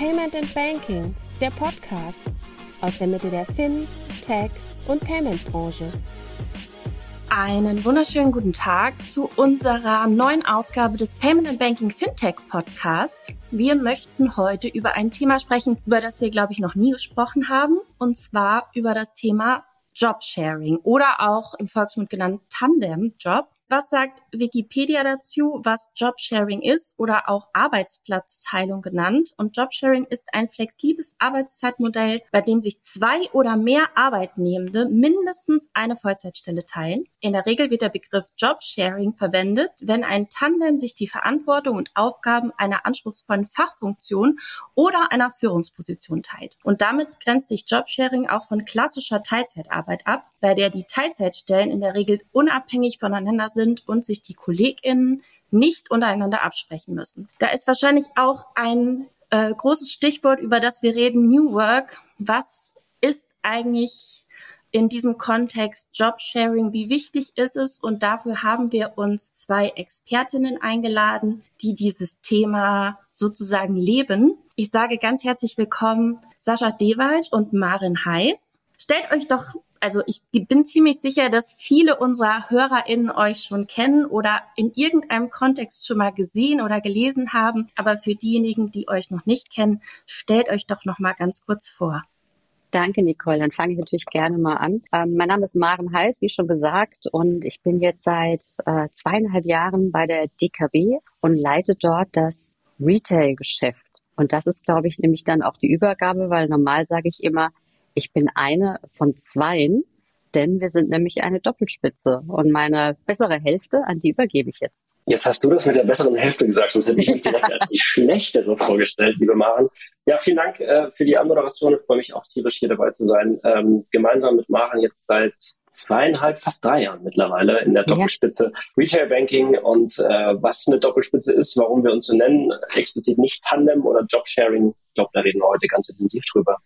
Payment and Banking, der Podcast aus der Mitte der Fin, Tech und Payment Branche. Einen wunderschönen guten Tag zu unserer neuen Ausgabe des Payment and Banking Fintech Podcast. Wir möchten heute über ein Thema sprechen, über das wir, glaube ich, noch nie gesprochen haben, und zwar über das Thema Jobsharing oder auch im Volksmund genannt Tandem-Job. Was sagt Wikipedia dazu, was Jobsharing ist oder auch Arbeitsplatzteilung genannt? Und Jobsharing ist ein flexibles Arbeitszeitmodell, bei dem sich zwei oder mehr Arbeitnehmende mindestens eine Vollzeitstelle teilen. In der Regel wird der Begriff Jobsharing verwendet, wenn ein Tandem sich die Verantwortung und Aufgaben einer anspruchsvollen Fachfunktion oder einer Führungsposition teilt. Und damit grenzt sich Jobsharing auch von klassischer Teilzeitarbeit ab, bei der die Teilzeitstellen in der Regel unabhängig voneinander sind sind und sich die KollegInnen nicht untereinander absprechen müssen. Da ist wahrscheinlich auch ein äh, großes Stichwort, über das wir reden, New Work. Was ist eigentlich in diesem Kontext Jobsharing? Wie wichtig ist es? Und dafür haben wir uns zwei Expertinnen eingeladen, die dieses Thema sozusagen leben. Ich sage ganz herzlich willkommen Sascha Dewald und Marin Heiß. Stellt euch doch also ich bin ziemlich sicher, dass viele unserer HörerInnen euch schon kennen oder in irgendeinem Kontext schon mal gesehen oder gelesen haben. Aber für diejenigen, die euch noch nicht kennen, stellt euch doch noch mal ganz kurz vor. Danke, Nicole. Dann fange ich natürlich gerne mal an. Ähm, mein Name ist Maren Heiß, wie schon gesagt, und ich bin jetzt seit äh, zweieinhalb Jahren bei der DKB und leite dort das Retail-Geschäft. Und das ist, glaube ich, nämlich dann auch die Übergabe, weil normal sage ich immer, ich bin eine von zweien, denn wir sind nämlich eine Doppelspitze. Und meine bessere Hälfte, an die übergebe ich jetzt. Jetzt hast du das mit der besseren Hälfte gesagt, sonst hätte ich mich direkt als die schlechtere vorgestellt, liebe Maren. Ja, vielen Dank äh, für die Anmoderation. Ich freue mich auch tierisch hier dabei zu sein. Ähm, gemeinsam mit Maren jetzt seit zweieinhalb, fast drei Jahren mittlerweile in der Doppelspitze ja. Retail Banking und äh, was eine Doppelspitze ist, warum wir uns so nennen, explizit nicht Tandem oder Jobsharing. Ich glaube, da reden wir heute ganz intensiv drüber.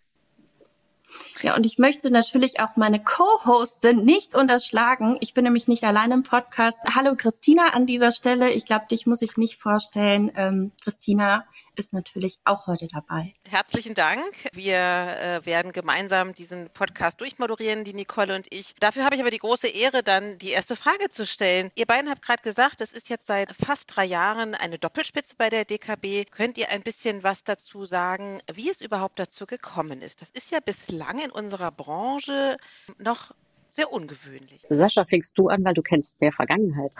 Ja, und ich möchte natürlich auch meine Co-Hostin nicht unterschlagen. Ich bin nämlich nicht allein im Podcast. Hallo Christina an dieser Stelle. Ich glaube, dich muss ich nicht vorstellen. Ähm, Christina ist natürlich auch heute dabei. Herzlichen Dank. Wir äh, werden gemeinsam diesen Podcast durchmoderieren, die Nicole und ich. Dafür habe ich aber die große Ehre, dann die erste Frage zu stellen. Ihr beiden habt gerade gesagt, es ist jetzt seit fast drei Jahren eine Doppelspitze bei der DKB. Könnt ihr ein bisschen was dazu sagen, wie es überhaupt dazu gekommen ist? Das ist ja bislang in unserer Branche noch sehr ungewöhnlich. Sascha, fängst du an, weil du kennst mehr Vergangenheit.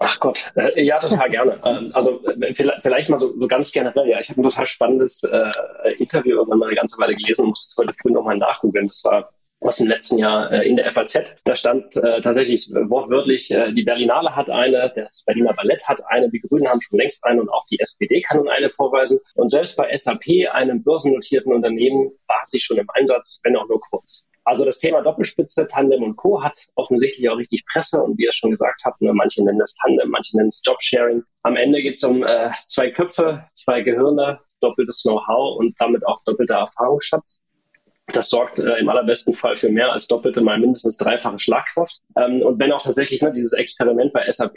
Ach Gott, äh, ja, total gerne. Ähm, also äh, vielleicht, mal so, so ganz generell, ja, ich habe ein total spannendes äh, Interview irgendwann mal eine ganze Weile gelesen und musste heute früh nochmal nachgoogeln. Das war aus dem letzten Jahr äh, in der FAZ. Da stand äh, tatsächlich wortwörtlich, äh, die Berlinale hat eine, das Berliner Ballett hat eine, die Grünen haben schon längst eine und auch die SPD kann nun eine vorweisen. Und selbst bei SAP, einem börsennotierten Unternehmen, war sie schon im Einsatz, wenn auch nur kurz. Also das Thema Doppelspitze, Tandem und Co. hat offensichtlich auch richtig Presse und wie ihr schon gesagt habt, ne, manche nennen es Tandem, manche nennen es Jobsharing. Am Ende geht es um äh, zwei Köpfe, zwei Gehirne, doppeltes Know-how und damit auch doppelter Erfahrungsschatz. Das sorgt äh, im allerbesten Fall für mehr als doppelte, mal mindestens dreifache Schlagkraft. Ähm, und wenn auch tatsächlich ne, dieses Experiment bei SAP,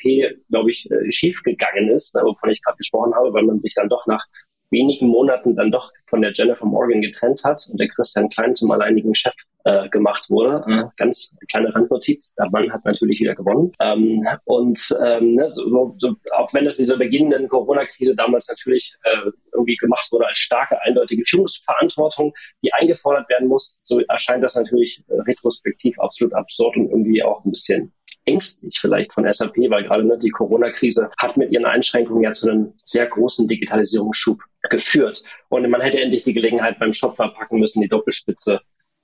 glaube ich, äh, schief gegangen ist, ne, wovon ich gerade gesprochen habe, weil man sich dann doch nach wenigen Monaten dann doch von der Jennifer Morgan getrennt hat und der Christian Klein zum alleinigen Chef äh, gemacht wurde. Äh, ganz kleine Randnotiz, der Mann hat natürlich wieder gewonnen. Ähm, und ähm, ne, so, so, auch wenn es dieser beginnenden Corona-Krise damals natürlich äh, irgendwie gemacht wurde als starke, eindeutige Führungsverantwortung, die eingefordert werden muss, so erscheint das natürlich äh, retrospektiv absolut absurd und irgendwie auch ein bisschen ängstlich vielleicht von SAP, weil gerade ne, die Corona-Krise hat mit ihren Einschränkungen ja zu einem sehr großen Digitalisierungsschub geführt. Und man hätte endlich die Gelegenheit beim Shop verpacken müssen, die Doppelspitze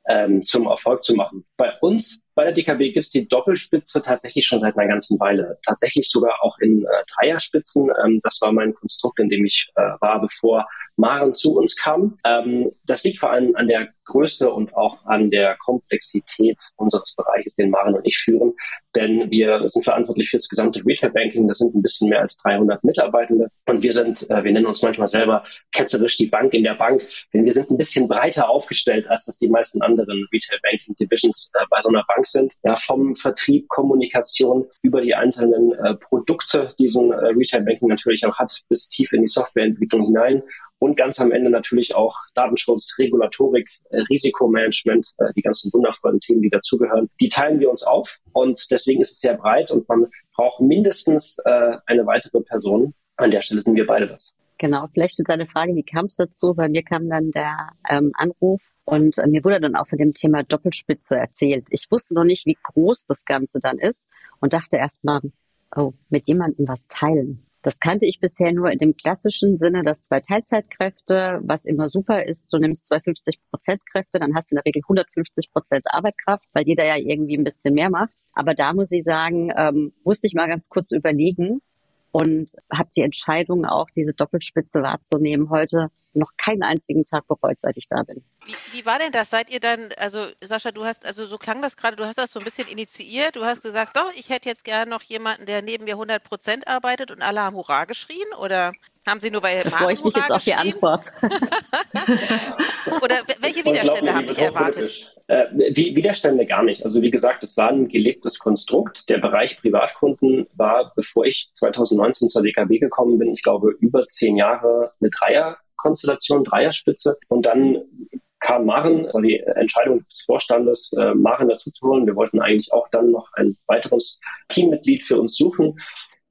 ähm, zum Erfolg zu machen. Bei uns bei der DKB gibt es die Doppelspitze tatsächlich schon seit einer ganzen Weile. Tatsächlich sogar auch in äh, Dreierspitzen. Ähm, das war mein Konstrukt, in dem ich äh, war, bevor Maren zu uns kam. Ähm, das liegt vor allem an der Größe und auch an der Komplexität unseres Bereiches, den Maren und ich führen. Denn wir sind verantwortlich für das gesamte Retail Banking. Das sind ein bisschen mehr als 300 Mitarbeitende. Und wir sind, äh, wir nennen uns manchmal selber ketzerisch die Bank in der Bank. Denn wir sind ein bisschen breiter aufgestellt, als das die meisten anderen Retail Banking Divisions äh, bei so einer Bank sind. Ja, vom Vertrieb, Kommunikation über die einzelnen äh, Produkte, die so ein äh, Retail Banking natürlich auch hat, bis tief in die Softwareentwicklung hinein und ganz am Ende natürlich auch Datenschutz, Regulatorik, äh, Risikomanagement, äh, die ganzen wundervollen Themen, die dazugehören. Die teilen wir uns auf und deswegen ist es sehr breit und man braucht mindestens äh, eine weitere Person. An der Stelle sind wir beide das. Genau, vielleicht ist eine Frage, wie kam es dazu? Bei mir kam dann der ähm, Anruf und äh, mir wurde dann auch von dem Thema Doppelspitze erzählt. Ich wusste noch nicht, wie groß das Ganze dann ist und dachte erst mal, oh, mit jemandem was teilen. Das kannte ich bisher nur in dem klassischen Sinne, dass zwei Teilzeitkräfte, was immer super ist, du nimmst zwei 50 Prozent Kräfte, dann hast du in der Regel 150 Prozent Arbeitkraft, weil jeder ja irgendwie ein bisschen mehr macht. Aber da muss ich sagen, ähm, musste ich mal ganz kurz überlegen, und habe die Entscheidung auch, diese Doppelspitze wahrzunehmen, heute noch keinen einzigen Tag bereut, seit ich da bin. Wie, wie, war denn das? Seid ihr dann, also Sascha, du hast, also so klang das gerade, du hast das so ein bisschen initiiert, du hast gesagt, so, ich hätte jetzt gerne noch jemanden, der neben mir 100 Prozent arbeitet und alle haben Hurra geschrien oder haben sie nur bei Da freue ich mich jetzt auf die Antwort. oder welche Widerstände haben dich erwartet? Äh, Widerstände gar nicht. Also wie gesagt, es war ein gelebtes Konstrukt. Der Bereich Privatkunden war, bevor ich 2019 zur DKB gekommen bin, ich glaube, über zehn Jahre eine Dreierkonstellation, Dreierspitze. Und dann kam Maren, also die Entscheidung des Vorstandes, äh, Maren dazu zu holen. Wir wollten eigentlich auch dann noch ein weiteres Teammitglied für uns suchen.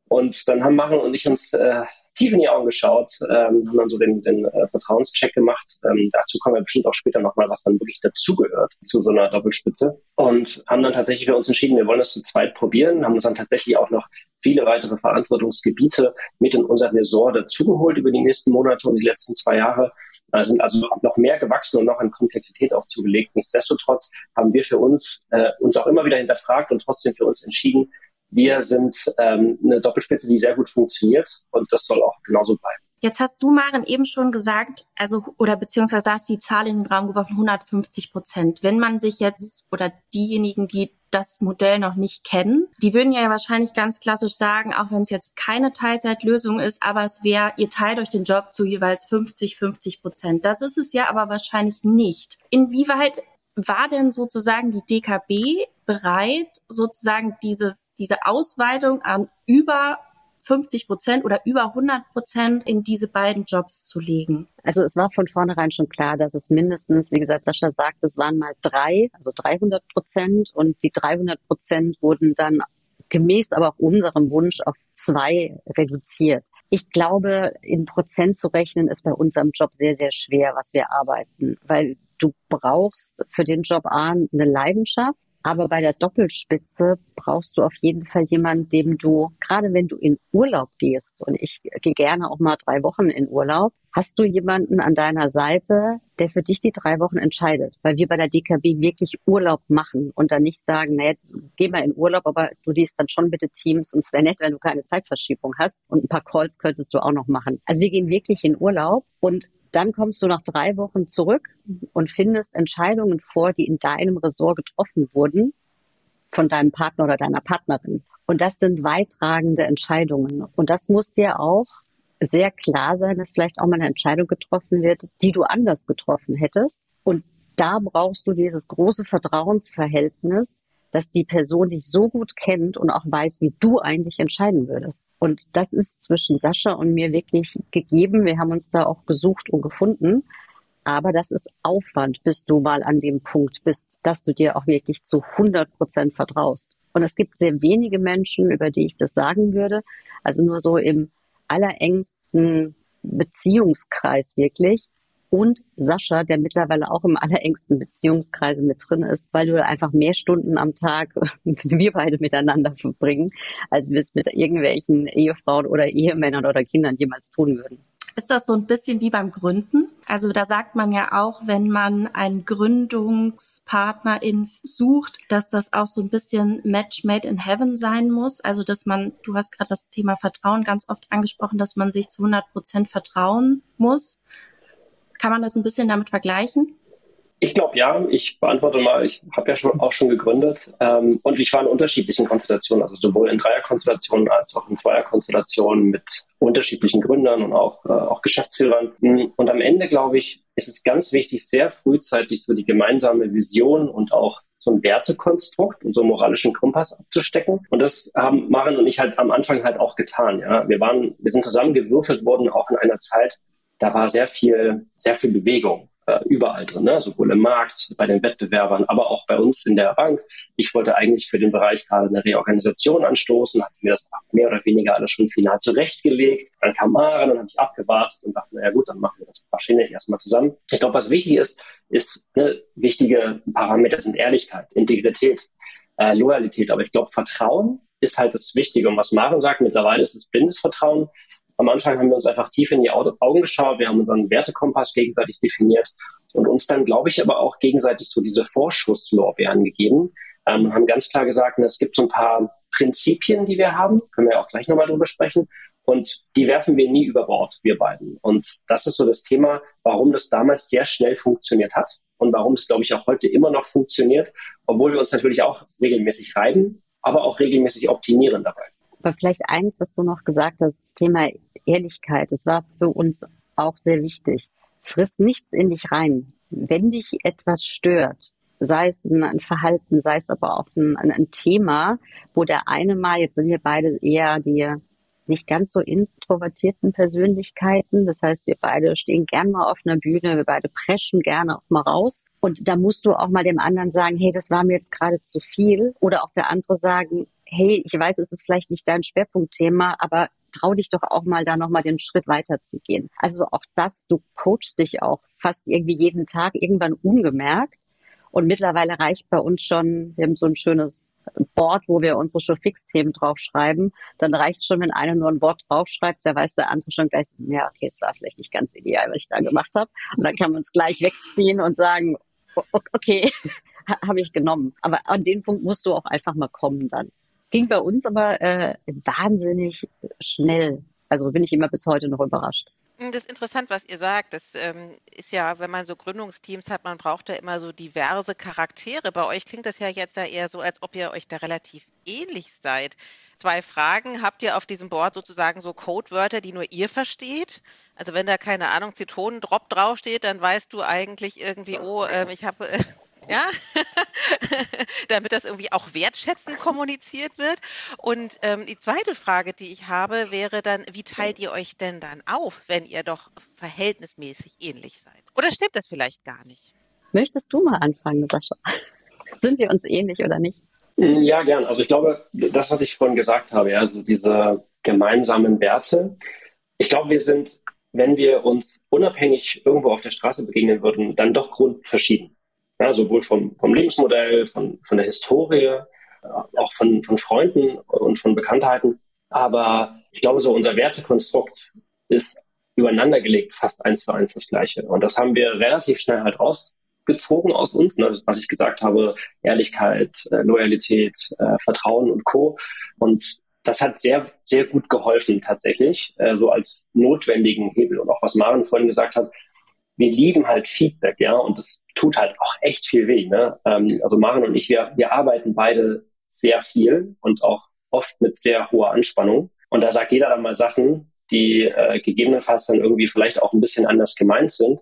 Und dann haben Maren und ich uns äh, tief in die Augen geschaut, ähm, haben dann so den, den äh, Vertrauenscheck gemacht. Ähm, dazu kommen wir bestimmt auch später nochmal, was dann wirklich dazugehört zu so einer Doppelspitze. Und haben dann tatsächlich für uns entschieden, wir wollen das zu zweit probieren, haben uns dann tatsächlich auch noch viele weitere Verantwortungsgebiete mit in unser Resort dazugeholt über die nächsten Monate und die letzten zwei Jahre äh, sind also noch mehr gewachsen und noch an Komplexität auch zugelegt. Nichtsdestotrotz haben wir für uns äh, uns auch immer wieder hinterfragt und trotzdem für uns entschieden, wir sind ähm, eine Doppelspitze, die sehr gut funktioniert und das soll auch genauso bleiben. Jetzt hast du, Maren, eben schon gesagt, also oder beziehungsweise hast die Zahl in den Raum geworfen, 150 Prozent. Wenn man sich jetzt oder diejenigen, die das Modell noch nicht kennen, die würden ja wahrscheinlich ganz klassisch sagen, auch wenn es jetzt keine Teilzeitlösung ist, aber es wäre, ihr teilt euch den Job zu jeweils 50, 50 Prozent. Das ist es ja aber wahrscheinlich nicht. Inwieweit war denn sozusagen die DKB bereit, sozusagen dieses, diese Ausweitung an über 50 Prozent oder über 100 Prozent in diese beiden Jobs zu legen? Also es war von vornherein schon klar, dass es mindestens, wie gesagt, Sascha sagt, es waren mal drei, also 300 Prozent und die 300 Prozent wurden dann gemäß aber auch unserem Wunsch auf zwei reduziert. Ich glaube, in Prozent zu rechnen ist bei unserem Job sehr, sehr schwer, was wir arbeiten, weil du brauchst für den Job A eine Leidenschaft, aber bei der Doppelspitze brauchst du auf jeden Fall jemanden, dem du, gerade wenn du in Urlaub gehst, und ich gehe gerne auch mal drei Wochen in Urlaub, hast du jemanden an deiner Seite, der für dich die drei Wochen entscheidet. Weil wir bei der DKB wirklich Urlaub machen und dann nicht sagen, naja, geh mal in Urlaub, aber du liest dann schon bitte Teams und es wäre nett, wenn du keine Zeitverschiebung hast und ein paar Calls könntest du auch noch machen. Also wir gehen wirklich in Urlaub und dann kommst du nach drei Wochen zurück und findest Entscheidungen vor, die in deinem Ressort getroffen wurden von deinem Partner oder deiner Partnerin. Und das sind weittragende Entscheidungen. Und das muss dir auch sehr klar sein, dass vielleicht auch mal eine Entscheidung getroffen wird, die du anders getroffen hättest. Und da brauchst du dieses große Vertrauensverhältnis, dass die Person dich so gut kennt und auch weiß, wie du eigentlich entscheiden würdest. Und das ist zwischen Sascha und mir wirklich gegeben. Wir haben uns da auch gesucht und gefunden. Aber das ist Aufwand, bis du mal an dem Punkt bist, dass du dir auch wirklich zu 100 Prozent vertraust. Und es gibt sehr wenige Menschen, über die ich das sagen würde. Also nur so im allerengsten Beziehungskreis wirklich, und Sascha, der mittlerweile auch im allerengsten Beziehungskreise mit drin ist, weil du einfach mehr Stunden am Tag wir beide miteinander verbringen, als wir es mit irgendwelchen Ehefrauen oder Ehemännern oder Kindern jemals tun würden. Ist das so ein bisschen wie beim Gründen? Also da sagt man ja auch, wenn man einen Gründungspartnerin sucht, dass das auch so ein bisschen Match made in heaven sein muss. Also dass man, du hast gerade das Thema Vertrauen ganz oft angesprochen, dass man sich zu 100 Prozent vertrauen muss. Kann man das ein bisschen damit vergleichen? Ich glaube ja. Ich beantworte mal, ich habe ja schon, auch schon gegründet ähm, und ich war in unterschiedlichen Konstellationen, also sowohl in Dreierkonstellationen als auch in Zweierkonstellationen mit unterschiedlichen Gründern und auch, äh, auch Geschäftsführern. Und am Ende, glaube ich, ist es ganz wichtig, sehr frühzeitig so die gemeinsame Vision und auch so ein Wertekonstrukt und so einen moralischen Kompass abzustecken. Und das haben Maren und ich halt am Anfang halt auch getan. Ja, wir waren, wir sind zusammengewürfelt worden, auch in einer Zeit, da war sehr viel, sehr viel Bewegung äh, überall drin, ne? sowohl im Markt, bei den Wettbewerbern, aber auch bei uns in der Bank. Ich wollte eigentlich für den Bereich gerade eine Reorganisation anstoßen, hatte mir das mehr oder weniger alles schon final zurechtgelegt. Dann kam Maren, dann habe ich abgewartet und dachte, naja gut, dann machen wir das wahrscheinlich erstmal zusammen. Ich glaube, was wichtig ist, ist, ne, wichtige Parameter sind Ehrlichkeit, Integrität, äh, Loyalität, aber ich glaube, Vertrauen ist halt das Wichtige. Und was Maren sagt, mittlerweile ist es blindes Vertrauen. Am Anfang haben wir uns einfach tief in die Augen geschaut, wir haben unseren Wertekompass gegenseitig definiert und uns dann, glaube ich, aber auch gegenseitig so diese Vorschusslorbeeren gegeben ähm, haben ganz klar gesagt, es gibt so ein paar Prinzipien, die wir haben, können wir auch gleich nochmal drüber sprechen, und die werfen wir nie über Bord, wir beiden. Und das ist so das Thema, warum das damals sehr schnell funktioniert hat und warum es, glaube ich, auch heute immer noch funktioniert, obwohl wir uns natürlich auch regelmäßig reiben, aber auch regelmäßig optimieren dabei. Aber vielleicht eins, was du noch gesagt hast, das Thema Ehrlichkeit, das war für uns auch sehr wichtig. Friss nichts in dich rein. Wenn dich etwas stört, sei es ein, Verhalten, sei es aber auch ein, ein, Thema, wo der eine mal, jetzt sind wir beide eher die nicht ganz so introvertierten Persönlichkeiten. Das heißt, wir beide stehen gern mal auf einer Bühne, wir beide preschen gerne auch mal raus. Und da musst du auch mal dem anderen sagen, hey, das war mir jetzt gerade zu viel. Oder auch der andere sagen, hey, ich weiß, es ist vielleicht nicht dein Schwerpunktthema, aber trau dich doch auch mal da nochmal den Schritt weiter zu gehen. Also auch das, du coachst dich auch fast irgendwie jeden Tag irgendwann ungemerkt. Und mittlerweile reicht bei uns schon, wir haben so ein schönes Board, wo wir unsere Showfix-Themen draufschreiben. Dann reicht schon, wenn einer nur ein Wort draufschreibt, da weiß der andere schon gleich, ja, okay, es war vielleicht nicht ganz ideal, was ich da gemacht habe. Und dann kann man es gleich wegziehen und sagen, okay, habe ich genommen. Aber an den Punkt musst du auch einfach mal kommen dann. Ging bei uns aber äh, wahnsinnig schnell. Also bin ich immer bis heute noch überrascht. Hm, das ist interessant, was ihr sagt. Das ähm, ist ja, wenn man so Gründungsteams hat, man braucht da immer so diverse Charaktere. Bei euch klingt das ja jetzt ja eher so, als ob ihr euch da relativ ähnlich seid. Zwei Fragen. Habt ihr auf diesem Board sozusagen so Codewörter, die nur ihr versteht? Also wenn da keine Ahnung, Zitronendrop draufsteht, dann weißt du eigentlich irgendwie, oh, ähm, ich habe äh, ja, damit das irgendwie auch wertschätzend kommuniziert wird. Und ähm, die zweite Frage, die ich habe, wäre dann, wie teilt ihr euch denn dann auf, wenn ihr doch verhältnismäßig ähnlich seid? Oder stimmt das vielleicht gar nicht? Möchtest du mal anfangen, Sascha? Sind wir uns ähnlich oder nicht? Mm, ja, gern. Also ich glaube, das, was ich vorhin gesagt habe, also diese gemeinsamen Werte, ich glaube, wir sind, wenn wir uns unabhängig irgendwo auf der Straße begegnen würden, dann doch grundverschieden. Ja, sowohl vom, vom Lebensmodell, von, von der Historie, äh, auch von, von Freunden und von Bekanntheiten. Aber ich glaube, so unser Wertekonstrukt ist übereinander gelegt fast eins zu eins das gleiche. Und das haben wir relativ schnell halt rausgezogen aus uns. Ne? Was ich gesagt habe, Ehrlichkeit, äh, Loyalität, äh, Vertrauen und Co. Und das hat sehr, sehr gut geholfen tatsächlich, äh, so als notwendigen Hebel. Und auch was Maren vorhin gesagt hat, wir lieben halt Feedback, ja, und das tut halt auch echt viel weh. Ne? Ähm, also Maren und ich, wir, wir arbeiten beide sehr viel und auch oft mit sehr hoher Anspannung. Und da sagt jeder dann mal Sachen, die äh, gegebenenfalls dann irgendwie vielleicht auch ein bisschen anders gemeint sind.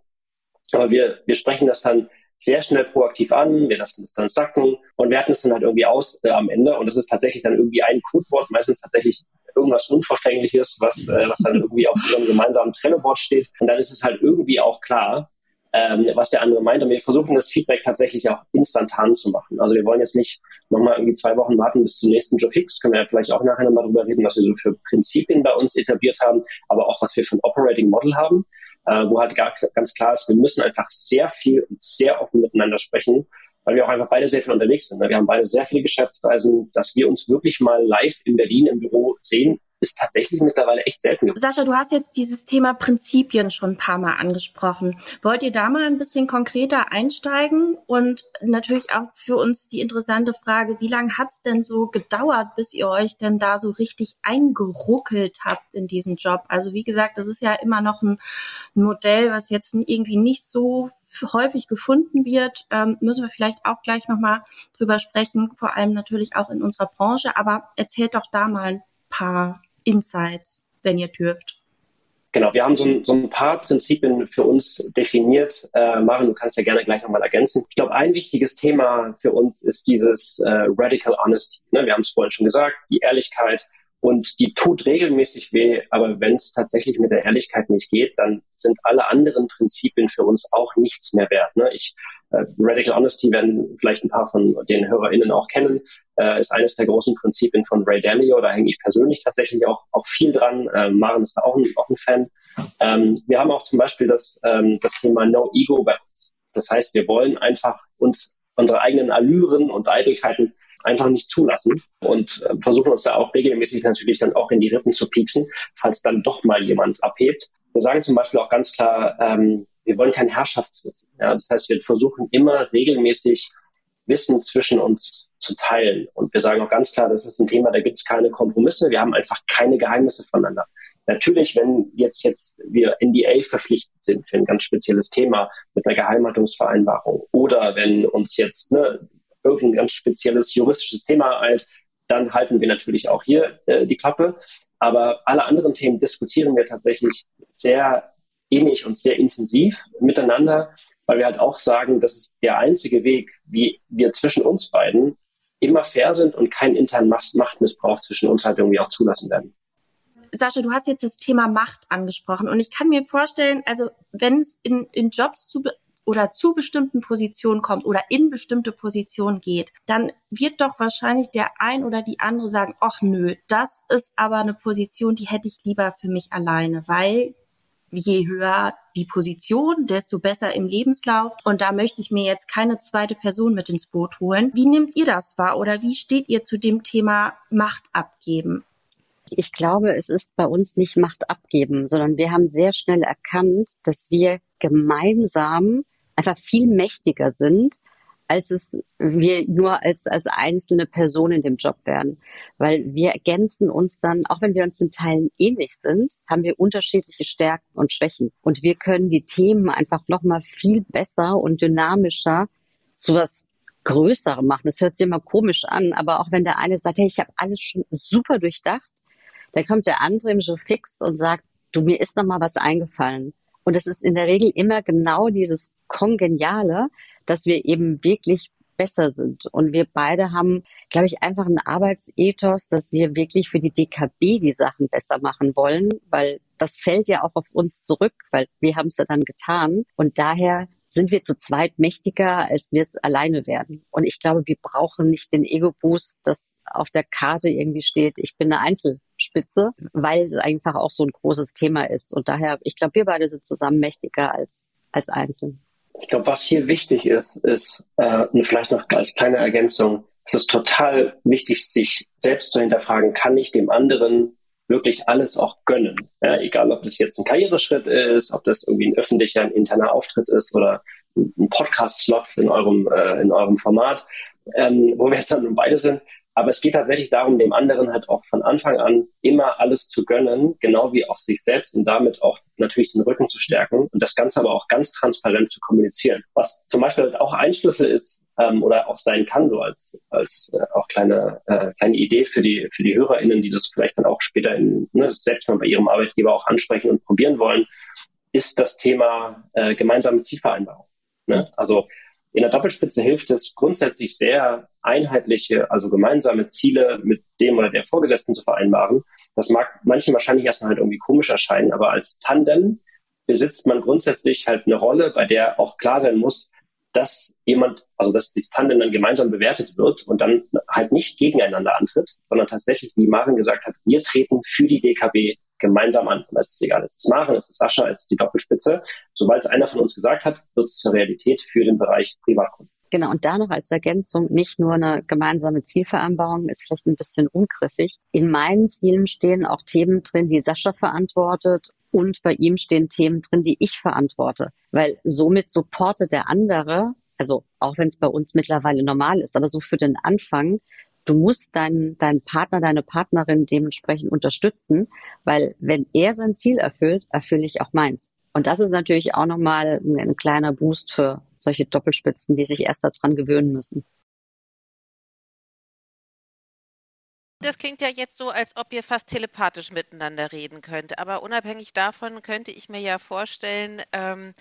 Aber wir, wir sprechen das dann sehr schnell proaktiv an, wir lassen es dann sacken und werten es dann halt irgendwie aus äh, am Ende. Und das ist tatsächlich dann irgendwie ein Codewort, meistens tatsächlich irgendwas Unverfängliches, was, äh, was dann irgendwie auf unserem gemeinsamen Trennewort steht. Und dann ist es halt irgendwie auch klar, ähm, was der andere meint. Und wir versuchen das Feedback tatsächlich auch instantan zu machen. Also wir wollen jetzt nicht nochmal irgendwie zwei Wochen warten bis zum nächsten Joe Fix. Können wir ja vielleicht auch nachher nochmal drüber reden, was wir so für Prinzipien bei uns etabliert haben, aber auch was wir für ein Operating Model haben, äh, wo halt gar, ganz klar ist, wir müssen einfach sehr viel und sehr offen miteinander sprechen, weil wir auch einfach beide sehr viel unterwegs sind. Ne? Wir haben beide sehr viele Geschäftsreisen, dass wir uns wirklich mal live in Berlin im Büro sehen, ist tatsächlich mittlerweile echt selten. Sascha, du hast jetzt dieses Thema Prinzipien schon ein paar Mal angesprochen. Wollt ihr da mal ein bisschen konkreter einsteigen? Und natürlich auch für uns die interessante Frage, wie lange hat es denn so gedauert, bis ihr euch denn da so richtig eingeruckelt habt in diesen Job? Also wie gesagt, das ist ja immer noch ein Modell, was jetzt irgendwie nicht so häufig gefunden wird, ähm, müssen wir vielleicht auch gleich nochmal drüber sprechen, vor allem natürlich auch in unserer Branche. Aber erzählt doch da mal ein paar Insights, wenn ihr dürft. Genau, wir haben so ein, so ein paar Prinzipien für uns definiert. Äh, Maren, du kannst ja gerne gleich nochmal ergänzen. Ich glaube, ein wichtiges Thema für uns ist dieses äh, Radical Honesty. Ne? Wir haben es vorhin schon gesagt, die Ehrlichkeit und die tut regelmäßig weh, aber wenn es tatsächlich mit der Ehrlichkeit nicht geht, dann sind alle anderen Prinzipien für uns auch nichts mehr wert. Ne? Ich, äh, Radical Honesty werden vielleicht ein paar von den HörerInnen auch kennen, äh, ist eines der großen Prinzipien von Ray Dalio. Da hänge ich persönlich tatsächlich auch, auch viel dran. Ähm, Maren ist da auch ein, auch ein Fan. Ähm, wir haben auch zum Beispiel das, ähm, das Thema No Ego bei uns. Das heißt, wir wollen einfach uns unsere eigenen Allüren und Eitelkeiten einfach nicht zulassen und äh, versuchen uns da auch regelmäßig natürlich dann auch in die Rippen zu pieksen, falls dann doch mal jemand abhebt. Wir sagen zum Beispiel auch ganz klar, ähm, wir wollen kein Herrschaftswissen. Ja? Das heißt, wir versuchen immer regelmäßig Wissen zwischen uns zu teilen. Und wir sagen auch ganz klar, das ist ein Thema, da gibt es keine Kompromisse. Wir haben einfach keine Geheimnisse voneinander. Natürlich, wenn jetzt, jetzt wir NDA verpflichtet sind für ein ganz spezielles Thema mit einer Geheimhaltungsvereinbarung oder wenn uns jetzt ne, irgendein ganz spezielles juristisches Thema eilt, dann halten wir natürlich auch hier äh, die Klappe. Aber alle anderen Themen diskutieren wir tatsächlich sehr ähnlich und sehr intensiv miteinander, weil wir halt auch sagen, das ist der einzige Weg, wie wir zwischen uns beiden immer fair sind und keinen internen Machtmissbrauch zwischen uns halt irgendwie auch zulassen werden. Sascha, du hast jetzt das Thema Macht angesprochen und ich kann mir vorstellen, also wenn es in, in Jobs zu oder zu bestimmten Positionen kommt oder in bestimmte Positionen geht, dann wird doch wahrscheinlich der ein oder die andere sagen, ach nö, das ist aber eine Position, die hätte ich lieber für mich alleine, weil je höher die Position, desto besser im Lebenslauf. Und da möchte ich mir jetzt keine zweite Person mit ins Boot holen. Wie nehmt ihr das wahr oder wie steht ihr zu dem Thema Macht abgeben? Ich glaube, es ist bei uns nicht Macht abgeben, sondern wir haben sehr schnell erkannt, dass wir gemeinsam einfach viel mächtiger sind, als es wir nur als, als einzelne Person in dem Job werden. Weil wir ergänzen uns dann, auch wenn wir uns in Teilen ähnlich sind, haben wir unterschiedliche Stärken und Schwächen. Und wir können die Themen einfach nochmal viel besser und dynamischer zu was Größerem machen. Das hört sich immer komisch an, aber auch wenn der eine sagt, hey, ich habe alles schon super durchdacht, dann kommt der andere im Joe Fix und sagt, du, mir ist noch mal was eingefallen. Und es ist in der Regel immer genau dieses Kongeniale, dass wir eben wirklich besser sind. Und wir beide haben, glaube ich, einfach einen Arbeitsethos, dass wir wirklich für die DKB die Sachen besser machen wollen, weil das fällt ja auch auf uns zurück, weil wir haben es ja dann getan. Und daher sind wir zu zweit mächtiger, als wir es alleine werden. Und ich glaube, wir brauchen nicht den Ego-Boost, dass auf der Karte irgendwie steht, ich bin eine Einzelspitze, weil es einfach auch so ein großes Thema ist. Und daher, ich glaube, wir beide sind zusammen mächtiger als, als einzeln. Ich glaube, was hier wichtig ist, ist, äh, vielleicht noch als kleine Ergänzung, es ist total wichtig, sich selbst zu hinterfragen, kann ich dem anderen wirklich alles auch gönnen? Ja, egal, ob das jetzt ein Karriereschritt ist, ob das irgendwie ein öffentlicher, ein interner Auftritt ist oder ein Podcast-Slot in eurem, äh, in eurem Format, ähm, wo wir jetzt dann beide sind. Aber es geht tatsächlich darum, dem anderen halt auch von Anfang an immer alles zu gönnen, genau wie auch sich selbst und damit auch natürlich den Rücken zu stärken und das Ganze aber auch ganz transparent zu kommunizieren. Was zum Beispiel halt auch ein Schlüssel ist ähm, oder auch sein kann, so als, als äh, auch kleine, äh, kleine Idee für die, für die HörerInnen, die das vielleicht dann auch später in, ne, selbst mal bei ihrem Arbeitgeber auch ansprechen und probieren wollen, ist das Thema äh, gemeinsame Zielvereinbarung. Ne? Also in der Doppelspitze hilft es grundsätzlich sehr, einheitliche, also gemeinsame Ziele mit dem oder der Vorgesetzten zu vereinbaren. Das mag manchen wahrscheinlich erstmal halt irgendwie komisch erscheinen, aber als Tandem besitzt man grundsätzlich halt eine Rolle, bei der auch klar sein muss, dass jemand, also dass das Tandem dann gemeinsam bewertet wird und dann halt nicht gegeneinander antritt, sondern tatsächlich, wie Maren gesagt hat, wir treten für die DKB gemeinsam an. Es ist egal, es ist Maren, es ist Sascha, es ist die Doppelspitze. Sobald es einer von uns gesagt hat, wird es zur Realität für den Bereich Privatkunden. Genau, und da noch als Ergänzung nicht nur eine gemeinsame Zielvereinbarung, ist vielleicht ein bisschen ungriffig. In meinen Zielen stehen auch Themen drin, die Sascha verantwortet und bei ihm stehen Themen drin, die ich verantworte. Weil somit supportet der andere, also auch wenn es bei uns mittlerweile normal ist, aber so für den Anfang, du musst deinen, deinen Partner, deine Partnerin dementsprechend unterstützen, weil wenn er sein Ziel erfüllt, erfülle ich auch meins. Und das ist natürlich auch nochmal ein, ein kleiner Boost für solche Doppelspitzen, die sich erst daran gewöhnen müssen. Das klingt ja jetzt so, als ob ihr fast telepathisch miteinander reden könnt. Aber unabhängig davon könnte ich mir ja vorstellen, ähm,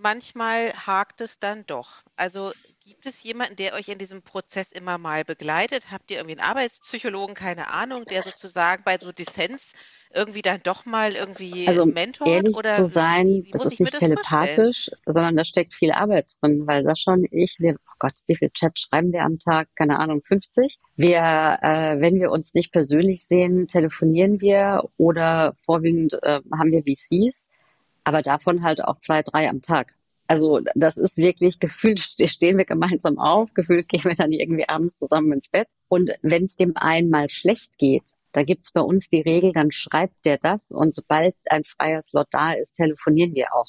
manchmal hakt es dann doch. Also gibt es jemanden, der euch in diesem Prozess immer mal begleitet? Habt ihr irgendwie einen Arbeitspsychologen, keine Ahnung, der sozusagen bei so Dissens irgendwie dann doch mal irgendwie also, um mentort? Ehrlich oder zu sein, wie, wie das ist nicht das telepathisch, sondern da steckt viel Arbeit drin, weil Sascha und ich, wir, oh Gott, wie viel Chat schreiben wir am Tag? Keine Ahnung, 50. Wir, äh, wenn wir uns nicht persönlich sehen, telefonieren wir oder vorwiegend äh, haben wir VCs, aber davon halt auch zwei, drei am Tag. Also das ist wirklich gefühlt, stehen wir gemeinsam auf, gefühlt gehen wir dann irgendwie abends zusammen ins Bett. Und wenn es dem einen mal schlecht geht, da gibt's bei uns die Regel, dann schreibt der das und sobald ein freier Slot da ist, telefonieren wir auch.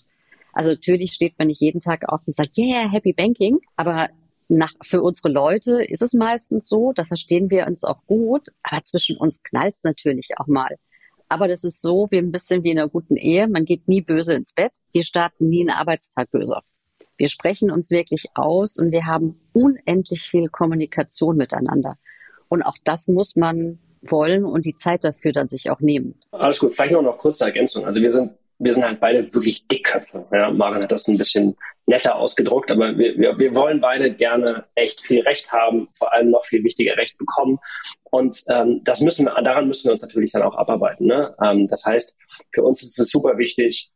Also natürlich steht man nicht jeden Tag auf und sagt, yeah, happy banking, aber nach, für unsere Leute ist es meistens so, da verstehen wir uns auch gut, aber zwischen uns knallt's natürlich auch mal. Aber das ist so wie ein bisschen wie in einer guten Ehe. Man geht nie böse ins Bett. Wir starten nie einen Arbeitstag böse. Wir sprechen uns wirklich aus und wir haben unendlich viel Kommunikation miteinander. Und auch das muss man wollen und die Zeit dafür dann sich auch nehmen. Alles gut. Vielleicht noch kurze Ergänzung. Also wir sind wir sind halt beide wirklich Dickköpfe. Ja, Maren hat das ein bisschen netter ausgedruckt, aber wir, wir, wir wollen beide gerne echt viel Recht haben, vor allem noch viel wichtiger Recht bekommen. Und ähm, das müssen wir, daran müssen wir uns natürlich dann auch abarbeiten. Ne? Ähm, das heißt, für uns ist es super wichtig,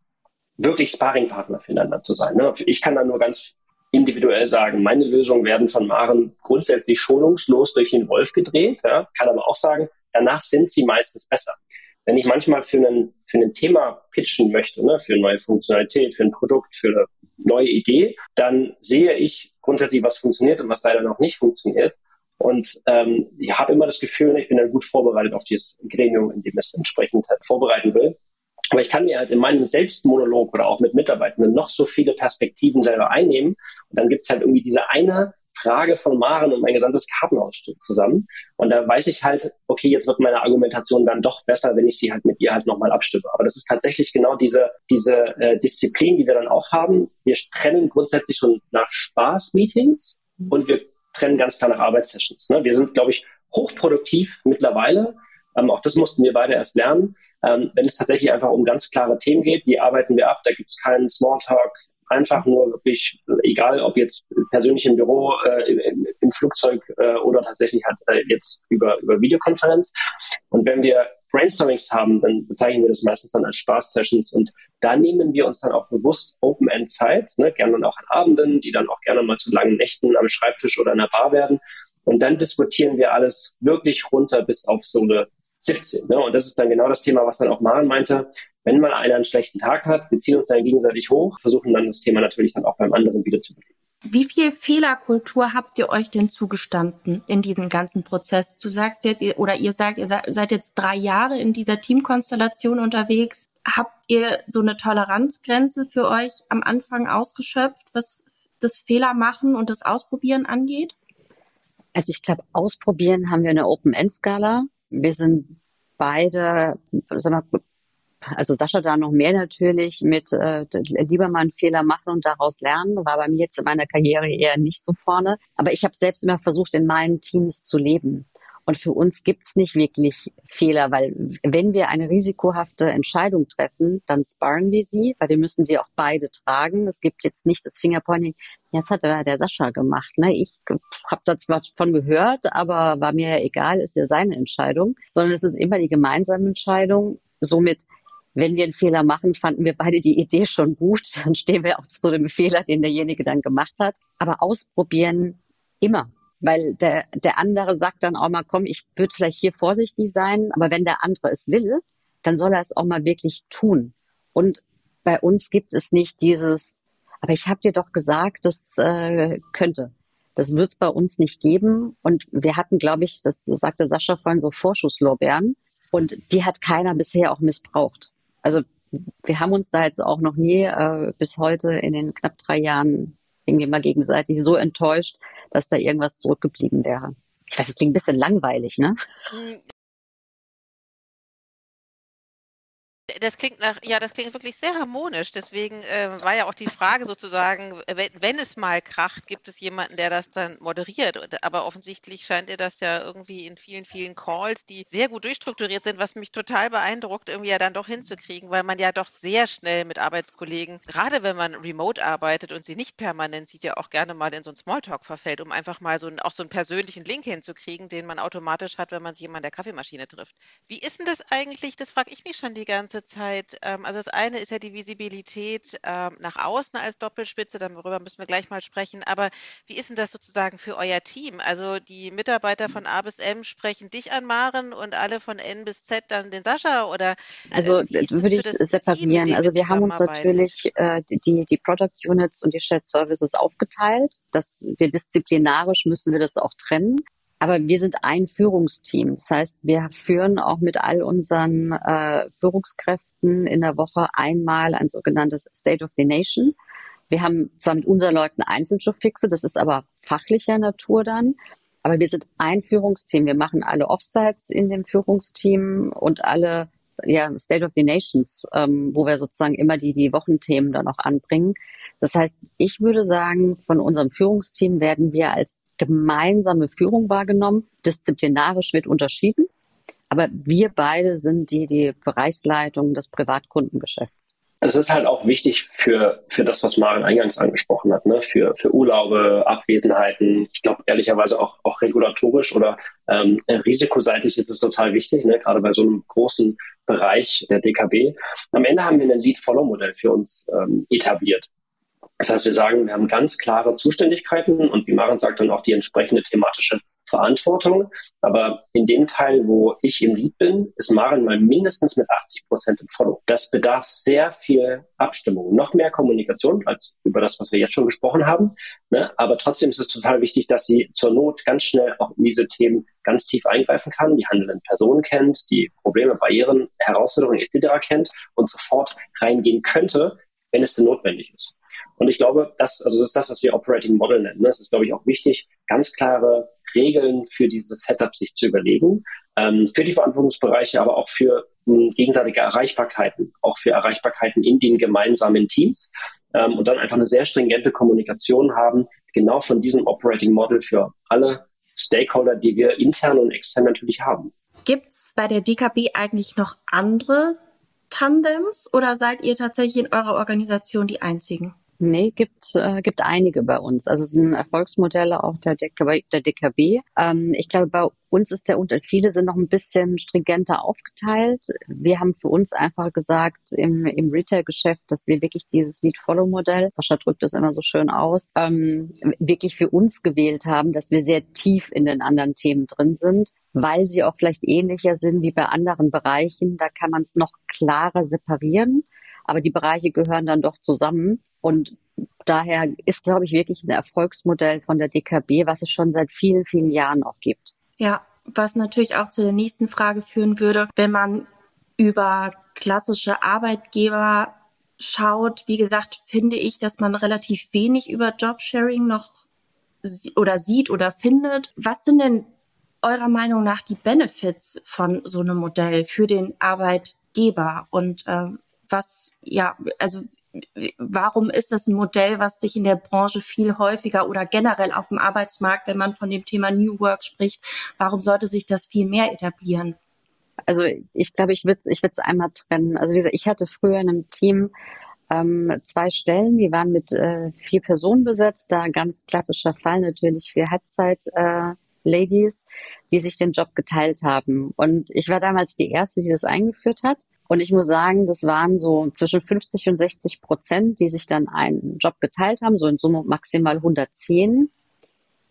wirklich Sparringpartner füreinander zu sein. Ne? Ich kann da nur ganz individuell sagen, meine Lösungen werden von Maren grundsätzlich schonungslos durch den Wolf gedreht, ja? kann aber auch sagen, danach sind sie meistens besser. Wenn ich manchmal für einen, für ein Thema pitchen möchte, ne, für eine neue Funktionalität, für ein Produkt, für eine neue Idee, dann sehe ich grundsätzlich, was funktioniert und was leider noch nicht funktioniert. Und ähm, ich habe immer das Gefühl, ich bin dann gut vorbereitet auf dieses Gremium, in dem es entsprechend halt vorbereiten will. Aber ich kann mir halt in meinem Selbstmonolog oder auch mit Mitarbeitenden noch so viele Perspektiven selber einnehmen. Und dann gibt's halt irgendwie diese eine Frage von Maren und mein gesamtes Kartenhaus steht zusammen. Und da weiß ich halt, okay, jetzt wird meine Argumentation dann doch besser, wenn ich sie halt mit ihr halt nochmal abstimme. Aber das ist tatsächlich genau diese, diese äh, Disziplin, die wir dann auch haben. Wir trennen grundsätzlich so nach Spaß-Meetings und wir trennen ganz klar nach Arbeitssessions. Ne? Wir sind, glaube ich, hochproduktiv mittlerweile. Ähm, auch das mussten wir beide erst lernen. Ähm, wenn es tatsächlich einfach um ganz klare Themen geht, die arbeiten wir ab. Da gibt es keinen Smalltalk, einfach nur wirklich, egal ob jetzt persönlich im Büro, äh, im, im, Flugzeug äh, oder tatsächlich halt äh, jetzt über, über Videokonferenz. Und wenn wir Brainstormings haben, dann bezeichnen wir das meistens dann als Spaß-Sessions und da nehmen wir uns dann auch bewusst Open-End-Zeit, ne, gerne dann auch an Abenden, die dann auch gerne mal zu langen Nächten am Schreibtisch oder in der Bar werden. Und dann diskutieren wir alles wirklich runter bis auf so eine 17. Ne? Und das ist dann genau das Thema, was dann auch Maren meinte. Wenn mal einer einen schlechten Tag hat, wir ziehen uns dann gegenseitig hoch, versuchen dann das Thema natürlich dann auch beim anderen wieder zu beleben. Wie viel Fehlerkultur habt ihr euch denn zugestanden in diesem ganzen Prozess? Du sagst jetzt, oder ihr sagt, ihr seid jetzt drei Jahre in dieser Teamkonstellation unterwegs. Habt ihr so eine Toleranzgrenze für euch am Anfang ausgeschöpft, was das Fehler machen und das Ausprobieren angeht? Also ich glaube, ausprobieren haben wir eine Open-End-Skala. Wir sind beide, sag mal, also Sascha da noch mehr natürlich mit äh, lieber mal einen Fehler machen und daraus lernen, war bei mir jetzt in meiner Karriere eher nicht so vorne. Aber ich habe selbst immer versucht, in meinen Teams zu leben. Und für uns gibt's nicht wirklich Fehler, weil wenn wir eine risikohafte Entscheidung treffen, dann sparen wir sie, weil wir müssen sie auch beide tragen. Es gibt jetzt nicht das Fingerpointing, das hat der, der Sascha gemacht. Ne? Ich habe da zwar von gehört, aber war mir ja egal, ist ja seine Entscheidung, sondern es ist immer die gemeinsame Entscheidung. Somit wenn wir einen Fehler machen, fanden wir beide die Idee schon gut. Dann stehen wir auch zu dem Fehler, den derjenige dann gemacht hat. Aber ausprobieren immer. Weil der, der andere sagt dann auch mal, komm, ich würde vielleicht hier vorsichtig sein, aber wenn der andere es will, dann soll er es auch mal wirklich tun. Und bei uns gibt es nicht dieses, aber ich habe dir doch gesagt, das äh, könnte. Das wird es bei uns nicht geben. Und wir hatten, glaube ich, das sagte Sascha vorhin, so Vorschusslorbeeren. Und die hat keiner bisher auch missbraucht also wir haben uns da jetzt auch noch nie äh, bis heute in den knapp drei Jahren irgendwie mal gegenseitig so enttäuscht, dass da irgendwas zurückgeblieben wäre. Ich weiß, es klingt ein bisschen langweilig, ne? Das klingt nach, ja, das klingt wirklich sehr harmonisch. Deswegen äh, war ja auch die Frage sozusagen, wenn, wenn, es mal kracht, gibt es jemanden, der das dann moderiert. Aber offensichtlich scheint ihr das ja irgendwie in vielen, vielen Calls, die sehr gut durchstrukturiert sind, was mich total beeindruckt, irgendwie ja dann doch hinzukriegen, weil man ja doch sehr schnell mit Arbeitskollegen, gerade wenn man remote arbeitet und sie nicht permanent sieht, ja auch gerne mal in so einen Smalltalk verfällt, um einfach mal so einen, auch so einen persönlichen Link hinzukriegen, den man automatisch hat, wenn man sich jemand an der Kaffeemaschine trifft. Wie ist denn das eigentlich? Das frage ich mich schon die ganze Zeit. Ähm, also das eine ist ja die Visibilität ähm, nach außen als Doppelspitze, darüber müssen wir gleich mal sprechen. Aber wie ist denn das sozusagen für euer Team? Also die Mitarbeiter von A bis M sprechen dich an, Maren, und alle von N bis Z dann den Sascha? Oder also äh, würde ich separieren. Team, also wir haben uns natürlich äh, die, die Product Units und die Shared Services aufgeteilt. dass wir disziplinarisch müssen wir das auch trennen. Aber wir sind ein Führungsteam. Das heißt, wir führen auch mit all unseren äh, Führungskräften in der Woche einmal ein sogenanntes State of the Nation. Wir haben zwar mit unseren Leuten Einzeljob-Fixe, das ist aber fachlicher Natur dann. Aber wir sind ein Führungsteam. Wir machen alle Offsites in dem Führungsteam und alle ja, State of the Nations, ähm, wo wir sozusagen immer die, die Wochenthemen dann auch anbringen. Das heißt, ich würde sagen, von unserem Führungsteam werden wir als gemeinsame Führung wahrgenommen. Disziplinarisch wird unterschieden. Aber wir beide sind die, die Bereichsleitung des Privatkundengeschäfts. Das ist halt auch wichtig für, für das, was Maren eingangs angesprochen hat, ne? für, für Urlaube, Abwesenheiten. Ich glaube, ehrlicherweise auch, auch regulatorisch oder ähm, risikoseitig ist es total wichtig, ne? gerade bei so einem großen Bereich der DKB. Am Ende haben wir ein Lead-Follow-Modell für uns ähm, etabliert. Das heißt, wir sagen, wir haben ganz klare Zuständigkeiten und wie Maren sagt, dann auch die entsprechende thematische Verantwortung. Aber in dem Teil, wo ich im Lead bin, ist Maren mal mindestens mit 80 Prozent im Follow. Das bedarf sehr viel Abstimmung, noch mehr Kommunikation als über das, was wir jetzt schon gesprochen haben. Ne? Aber trotzdem ist es total wichtig, dass sie zur Not ganz schnell auch in diese Themen ganz tief eingreifen kann, die handelnden Personen kennt, die Probleme, Barrieren, Herausforderungen etc. kennt und sofort reingehen könnte, wenn es denn notwendig ist. Und ich glaube, das, also das ist das, was wir Operating Model nennen. Das ist, glaube ich, auch wichtig, ganz klare Regeln für dieses Setup sich zu überlegen, ähm, für die Verantwortungsbereiche, aber auch für ähm, gegenseitige Erreichbarkeiten, auch für Erreichbarkeiten in den gemeinsamen Teams ähm, und dann einfach eine sehr stringente Kommunikation haben, genau von diesem Operating Model für alle Stakeholder, die wir intern und extern natürlich haben. Gibt es bei der DKB eigentlich noch andere Tandems oder seid ihr tatsächlich in eurer Organisation die einzigen? Nee, gibt, äh, gibt einige bei uns. Also es sind Erfolgsmodelle auch der DKB. Der DKB. Ähm, ich glaube, bei uns ist der Unterschied, viele sind noch ein bisschen stringenter aufgeteilt. Wir haben für uns einfach gesagt im, im Retail-Geschäft, dass wir wirklich dieses Lead-Follow-Modell, Sascha drückt das immer so schön aus, ähm, wirklich für uns gewählt haben, dass wir sehr tief in den anderen Themen drin sind, weil sie auch vielleicht ähnlicher sind wie bei anderen Bereichen. Da kann man es noch klarer separieren aber die Bereiche gehören dann doch zusammen. Und daher ist, glaube ich, wirklich ein Erfolgsmodell von der DKB, was es schon seit vielen, vielen Jahren auch gibt. Ja, was natürlich auch zu der nächsten Frage führen würde, wenn man über klassische Arbeitgeber schaut, wie gesagt, finde ich, dass man relativ wenig über Jobsharing noch oder sieht oder findet. Was sind denn eurer Meinung nach die Benefits von so einem Modell für den Arbeitgeber und äh, was, ja, also warum ist das ein Modell, was sich in der Branche viel häufiger oder generell auf dem Arbeitsmarkt, wenn man von dem Thema New Work spricht, warum sollte sich das viel mehr etablieren? Also ich glaube, ich würde es ich würd's einmal trennen. Also wie gesagt, ich hatte früher in einem Team ähm, zwei Stellen, die waren mit äh, vier Personen besetzt. Da ganz klassischer Fall natürlich für Halbzeit. Äh, Ladies, die sich den Job geteilt haben. Und ich war damals die Erste, die das eingeführt hat. Und ich muss sagen, das waren so zwischen 50 und 60 Prozent, die sich dann einen Job geteilt haben, so in Summe maximal 110.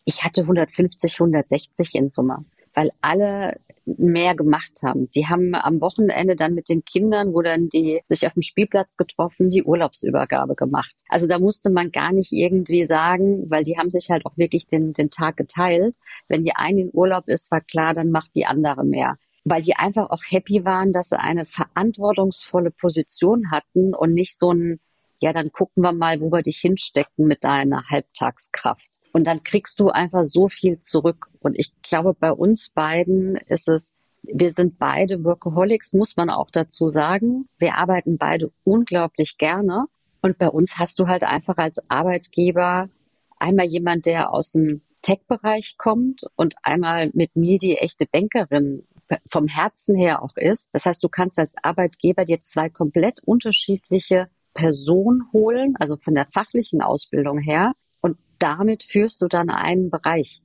Ich hatte 150, 160 in Summe, weil alle mehr gemacht haben. Die haben am Wochenende dann mit den Kindern, wo dann die sich auf dem Spielplatz getroffen, die Urlaubsübergabe gemacht. Also da musste man gar nicht irgendwie sagen, weil die haben sich halt auch wirklich den, den Tag geteilt. Wenn die eine in Urlaub ist, war klar, dann macht die andere mehr weil die einfach auch happy waren, dass sie eine verantwortungsvolle Position hatten und nicht so ein, ja, dann gucken wir mal, wo wir dich hinstecken mit deiner Halbtagskraft. Und dann kriegst du einfach so viel zurück. Und ich glaube, bei uns beiden ist es Wir sind beide Workaholics, muss man auch dazu sagen. Wir arbeiten beide unglaublich gerne. Und bei uns hast du halt einfach als Arbeitgeber einmal jemand, der aus dem Tech-Bereich kommt und einmal mit mir die echte Bankerin vom Herzen her auch ist. Das heißt, du kannst als Arbeitgeber dir zwei komplett unterschiedliche Personen holen, also von der fachlichen Ausbildung her. Damit führst du dann einen Bereich.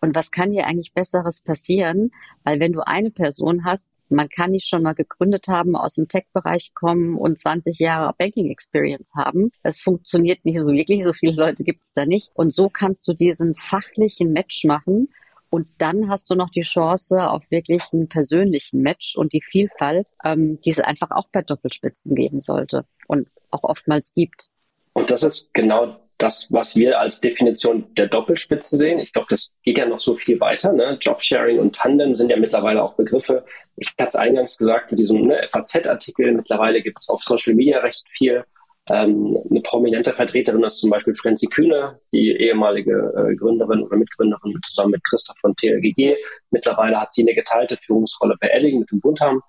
Und was kann dir eigentlich Besseres passieren? Weil wenn du eine Person hast, man kann nicht schon mal gegründet haben, aus dem Tech-Bereich kommen und 20 Jahre Banking-Experience haben. Das funktioniert nicht so wirklich. So viele Leute gibt es da nicht. Und so kannst du diesen fachlichen Match machen. Und dann hast du noch die Chance auf wirklich einen persönlichen Match und die Vielfalt, ähm, die es einfach auch bei Doppelspitzen geben sollte und auch oftmals gibt. Und das ist genau das, was wir als Definition der Doppelspitze sehen. Ich glaube, das geht ja noch so viel weiter. Ne? Jobsharing und Tandem sind ja mittlerweile auch Begriffe. Ich hatte es eingangs gesagt mit diesem ne, FAZ-Artikel. Mittlerweile gibt es auf Social Media recht viel. Ähm, eine prominente Vertreterin ist zum Beispiel Frenzy Kühne, die ehemalige äh, Gründerin oder Mitgründerin zusammen mit Christoph von TLGG. Mittlerweile hat sie eine geteilte Führungsrolle bei Edding mit dem Bundham.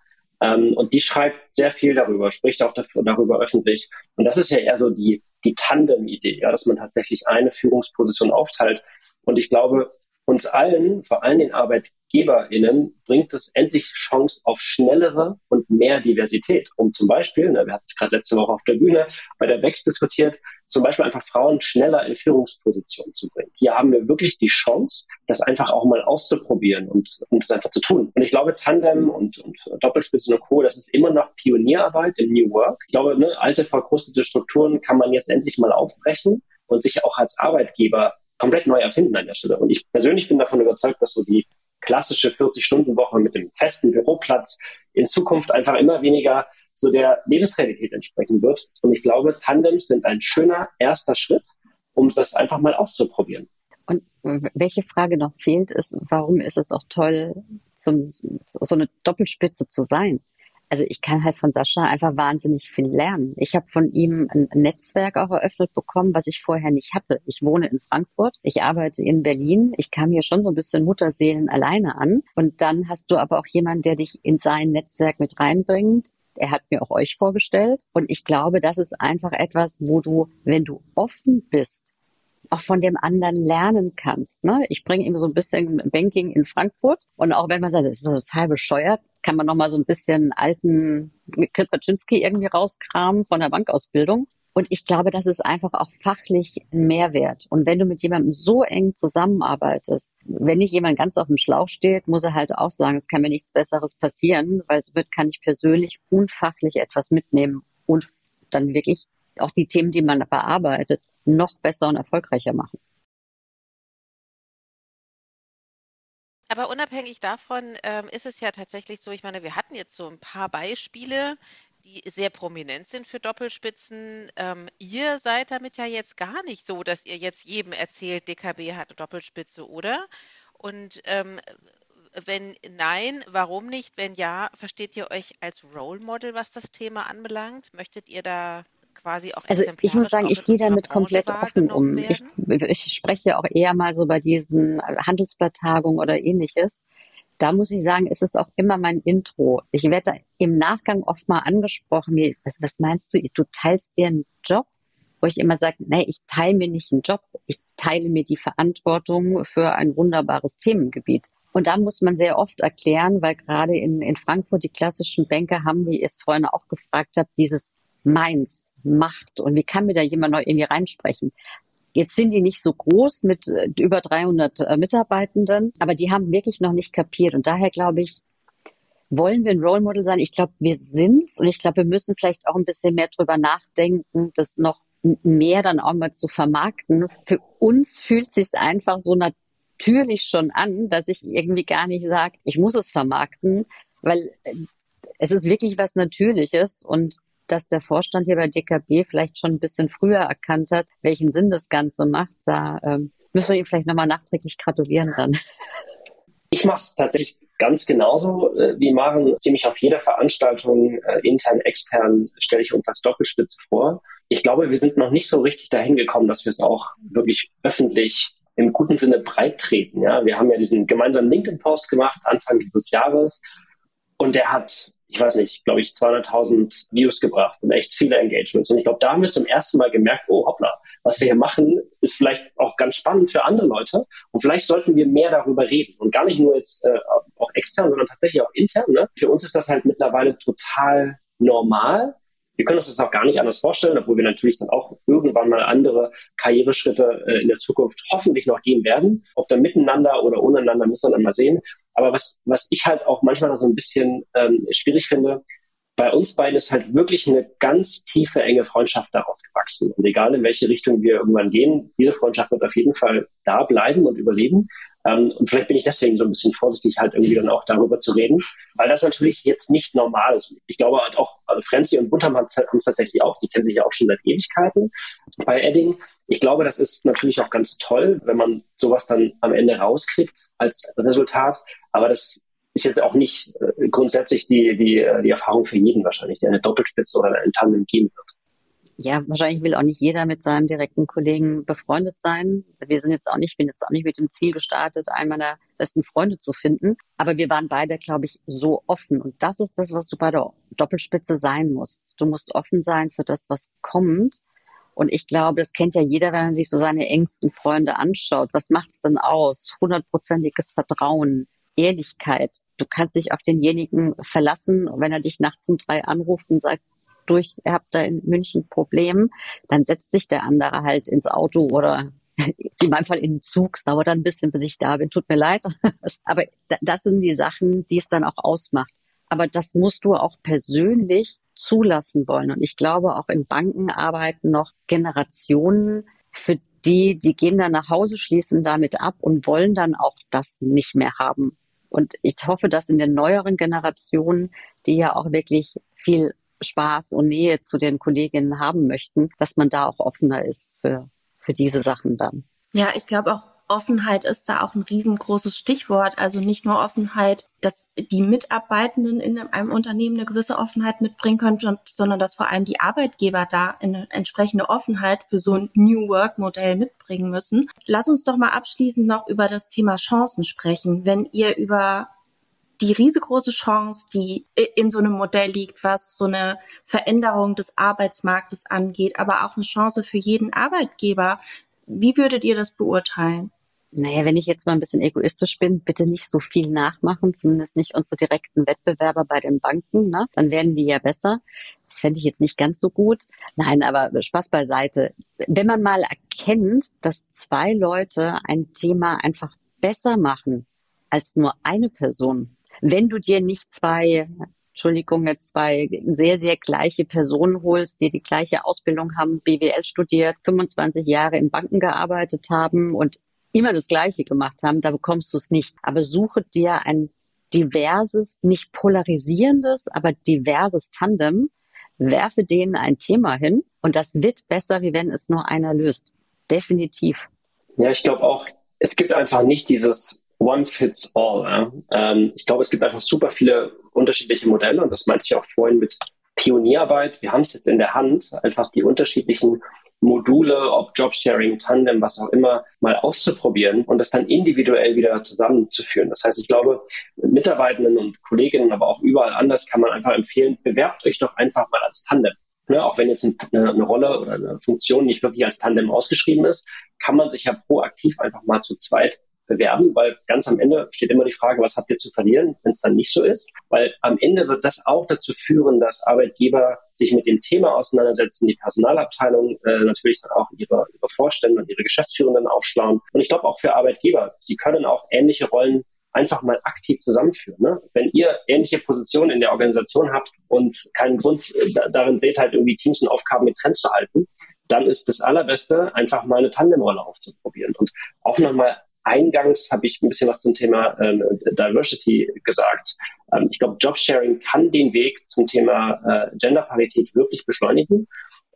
Ähm, und die schreibt sehr viel darüber, spricht auch dafür, darüber öffentlich. Und das ist ja eher so die, die Tandem-Idee, ja, dass man tatsächlich eine Führungsposition aufteilt. Und ich glaube, uns allen, vor allem den ArbeitgeberInnen, bringt es endlich Chance auf schnellere und mehr Diversität. Um zum Beispiel, ne, wir hatten es gerade letzte Woche auf der Bühne bei der WEX diskutiert, zum Beispiel einfach Frauen schneller in Führungspositionen zu bringen. Hier haben wir wirklich die Chance, das einfach auch mal auszuprobieren und, und das einfach zu tun. Und ich glaube, Tandem und, und Doppelspitzen und Co., das ist immer noch Pionierarbeit im New Work. Ich glaube, ne, alte, verkrustete Strukturen kann man jetzt endlich mal aufbrechen und sich auch als Arbeitgeber komplett neu erfinden an der Stelle. Und ich persönlich bin davon überzeugt, dass so die klassische 40-Stunden-Woche mit dem festen Büroplatz in Zukunft einfach immer weniger so der Lebensrealität entsprechen wird. Und ich glaube, Tandems sind ein schöner erster Schritt, um das einfach mal auszuprobieren. Und welche Frage noch fehlt, ist, warum ist es auch toll, zum, so eine Doppelspitze zu sein? Also ich kann halt von Sascha einfach wahnsinnig viel lernen. Ich habe von ihm ein Netzwerk auch eröffnet bekommen, was ich vorher nicht hatte. Ich wohne in Frankfurt, ich arbeite in Berlin. Ich kam hier schon so ein bisschen Mutterseelen alleine an. Und dann hast du aber auch jemanden, der dich in sein Netzwerk mit reinbringt. Er hat mir auch euch vorgestellt. Und ich glaube, das ist einfach etwas, wo du, wenn du offen bist, auch von dem anderen lernen kannst. Ne? Ich bringe ihm so ein bisschen Banking in Frankfurt und auch wenn man sagt, das ist total bescheuert, kann man noch mal so ein bisschen alten Kritpaczynski irgendwie rauskramen von der Bankausbildung. Und ich glaube, das ist einfach auch fachlich ein Mehrwert. Und wenn du mit jemandem so eng zusammenarbeitest, wenn nicht jemand ganz auf dem Schlauch steht, muss er halt auch sagen, es kann mir nichts Besseres passieren, weil somit kann ich persönlich unfachlich etwas mitnehmen und dann wirklich auch die Themen, die man bearbeitet, noch besser und erfolgreicher machen. Aber unabhängig davon ähm, ist es ja tatsächlich so, ich meine, wir hatten jetzt so ein paar Beispiele, die sehr prominent sind für Doppelspitzen. Ähm, ihr seid damit ja jetzt gar nicht so, dass ihr jetzt jedem erzählt, DKB hat eine Doppelspitze, oder? Und ähm, wenn nein, warum nicht? Wenn ja, versteht ihr euch als Role Model, was das Thema anbelangt? Möchtet ihr da quasi auch Also ich muss sagen, ich gehe damit komplett offen um. Ich, ich spreche auch eher mal so bei diesen Handelsblattagungen oder ähnliches. Da muss ich sagen, ist es auch immer mein Intro. Ich werde im Nachgang oft mal angesprochen, wie, was, was meinst du, du teilst dir einen Job? Wo ich immer sage, nee, ich teile mir nicht einen Job, ich teile mir die Verantwortung für ein wunderbares Themengebiet. Und da muss man sehr oft erklären, weil gerade in, in Frankfurt die klassischen Banker haben, wie ihr es vorhin auch gefragt habt, dieses meins, Macht und wie kann mir da jemand noch irgendwie reinsprechen? Jetzt sind die nicht so groß mit äh, über 300 äh, Mitarbeitenden, aber die haben wirklich noch nicht kapiert. Und daher glaube ich, wollen wir ein Role Model sein? Ich glaube, wir sind's und ich glaube, wir müssen vielleicht auch ein bisschen mehr drüber nachdenken, das noch mehr dann auch mal zu vermarkten. Für uns fühlt sich's einfach so natürlich schon an, dass ich irgendwie gar nicht sage, ich muss es vermarkten, weil äh, es ist wirklich was Natürliches und dass der Vorstand hier bei DKB vielleicht schon ein bisschen früher erkannt hat, welchen Sinn das Ganze macht. Da ähm, müssen wir ihm vielleicht nochmal nachträglich gratulieren dann. Ich mache es tatsächlich ganz genauso äh, wie Maren. Ziemlich auf jeder Veranstaltung, äh, intern, extern, stelle ich uns als Doppelspitze vor. Ich glaube, wir sind noch nicht so richtig dahin gekommen, dass wir es auch wirklich öffentlich im guten Sinne breit treten. Ja, wir haben ja diesen gemeinsamen LinkedIn-Post gemacht Anfang dieses Jahres und der hat ich weiß nicht, glaube ich, 200.000 Views gebracht und echt viele Engagements. Und ich glaube, da haben wir zum ersten Mal gemerkt, oh hoppla, was wir hier machen, ist vielleicht auch ganz spannend für andere Leute. Und vielleicht sollten wir mehr darüber reden. Und gar nicht nur jetzt äh, auch extern, sondern tatsächlich auch intern. Ne? Für uns ist das halt mittlerweile total normal. Wir können uns das auch gar nicht anders vorstellen, obwohl wir natürlich dann auch irgendwann mal andere Karriereschritte äh, in der Zukunft hoffentlich noch gehen werden. Ob dann miteinander oder ohneinander, müssen wir dann mal sehen. Aber was, was ich halt auch manchmal so ein bisschen ähm, schwierig finde, bei uns beiden ist halt wirklich eine ganz tiefe, enge Freundschaft daraus gewachsen. Und egal in welche Richtung wir irgendwann gehen, diese Freundschaft wird auf jeden Fall da bleiben und überleben. Ähm, und vielleicht bin ich deswegen so ein bisschen vorsichtig, halt irgendwie dann auch darüber zu reden, weil das natürlich jetzt nicht normal ist. Ich glaube halt auch, also Franzi und Buntham haben es tatsächlich auch, die kennen sich ja auch schon seit Ewigkeiten bei Edding. Ich glaube, das ist natürlich auch ganz toll, wenn man sowas dann am Ende rauskriegt als Resultat. Aber das ist jetzt auch nicht äh, grundsätzlich die, die, äh, die Erfahrung für jeden wahrscheinlich, der eine Doppelspitze oder ein Tandem gehen wird. Ja, wahrscheinlich will auch nicht jeder mit seinem direkten Kollegen befreundet sein. Wir sind jetzt auch nicht, bin jetzt auch nicht mit dem Ziel gestartet, einen meiner besten Freunde zu finden. Aber wir waren beide, glaube ich, so offen. Und das ist das, was du bei der Doppelspitze sein musst. Du musst offen sein für das, was kommt und ich glaube, das kennt ja jeder, wenn man sich so seine engsten Freunde anschaut. Was macht's denn aus? Hundertprozentiges Vertrauen, Ehrlichkeit. Du kannst dich auf denjenigen verlassen. wenn er dich nachts um drei anruft und sagt, durch, ihr habt da in München Problem, dann setzt sich der andere halt ins Auto oder in meinem Fall in den Zug. Es dauert dann ein bisschen, bis ich da bin. Tut mir leid. Aber das sind die Sachen, die es dann auch ausmacht. Aber das musst du auch persönlich zulassen wollen. Und ich glaube, auch in Banken arbeiten noch Generationen, für die die gehen dann nach Hause, schließen damit ab und wollen dann auch das nicht mehr haben. Und ich hoffe, dass in den neueren Generationen, die ja auch wirklich viel Spaß und Nähe zu den Kolleginnen haben möchten, dass man da auch offener ist für, für diese Sachen dann. Ja, ich glaube auch Offenheit ist da auch ein riesengroßes Stichwort. Also nicht nur Offenheit, dass die Mitarbeitenden in einem Unternehmen eine gewisse Offenheit mitbringen können, sondern dass vor allem die Arbeitgeber da eine entsprechende Offenheit für so ein New Work Modell mitbringen müssen. Lass uns doch mal abschließend noch über das Thema Chancen sprechen. Wenn ihr über die riesengroße Chance, die in so einem Modell liegt, was so eine Veränderung des Arbeitsmarktes angeht, aber auch eine Chance für jeden Arbeitgeber. Wie würdet ihr das beurteilen? Naja, wenn ich jetzt mal ein bisschen egoistisch bin, bitte nicht so viel nachmachen, zumindest nicht unsere direkten Wettbewerber bei den Banken, ne? dann werden die ja besser. Das fände ich jetzt nicht ganz so gut. Nein, aber Spaß beiseite. Wenn man mal erkennt, dass zwei Leute ein Thema einfach besser machen als nur eine Person, wenn du dir nicht zwei Entschuldigung, jetzt zwei sehr, sehr gleiche Personen holst, die die gleiche Ausbildung haben, BWL studiert, 25 Jahre in Banken gearbeitet haben und immer das Gleiche gemacht haben, da bekommst du es nicht. Aber suche dir ein diverses, nicht polarisierendes, aber diverses Tandem, werfe denen ein Thema hin und das wird besser, wie wenn es nur einer löst. Definitiv. Ja, ich glaube auch, es gibt einfach nicht dieses One Fits All. Ja? Ähm, ich glaube, es gibt einfach super viele unterschiedliche Modelle und das meinte ich auch vorhin mit Pionierarbeit. Wir haben es jetzt in der Hand, einfach die unterschiedlichen Module, ob Jobsharing, Tandem, was auch immer, mal auszuprobieren und das dann individuell wieder zusammenzuführen. Das heißt, ich glaube, Mitarbeitenden und Kolleginnen, aber auch überall anders kann man einfach empfehlen, bewerbt euch doch einfach mal als Tandem. Ne, auch wenn jetzt eine, eine Rolle oder eine Funktion nicht wirklich als Tandem ausgeschrieben ist, kann man sich ja proaktiv einfach mal zu zweit bewerben, weil ganz am Ende steht immer die Frage, was habt ihr zu verlieren, wenn es dann nicht so ist? Weil am Ende wird das auch dazu führen, dass Arbeitgeber sich mit dem Thema auseinandersetzen, die Personalabteilung äh, natürlich dann auch ihre, ihre Vorstände und ihre Geschäftsführenden aufschlauen. Und ich glaube auch für Arbeitgeber, sie können auch ähnliche Rollen einfach mal aktiv zusammenführen. Ne? Wenn ihr ähnliche Positionen in der Organisation habt und keinen Grund äh, darin seht, halt irgendwie Teams und Aufgaben getrennt zu halten, dann ist das Allerbeste, einfach mal eine Tandemrolle aufzuprobieren und auch nochmal Eingangs habe ich ein bisschen was zum Thema ähm, Diversity gesagt. Ähm, ich glaube, Jobsharing kann den Weg zum Thema äh, Genderparität wirklich beschleunigen.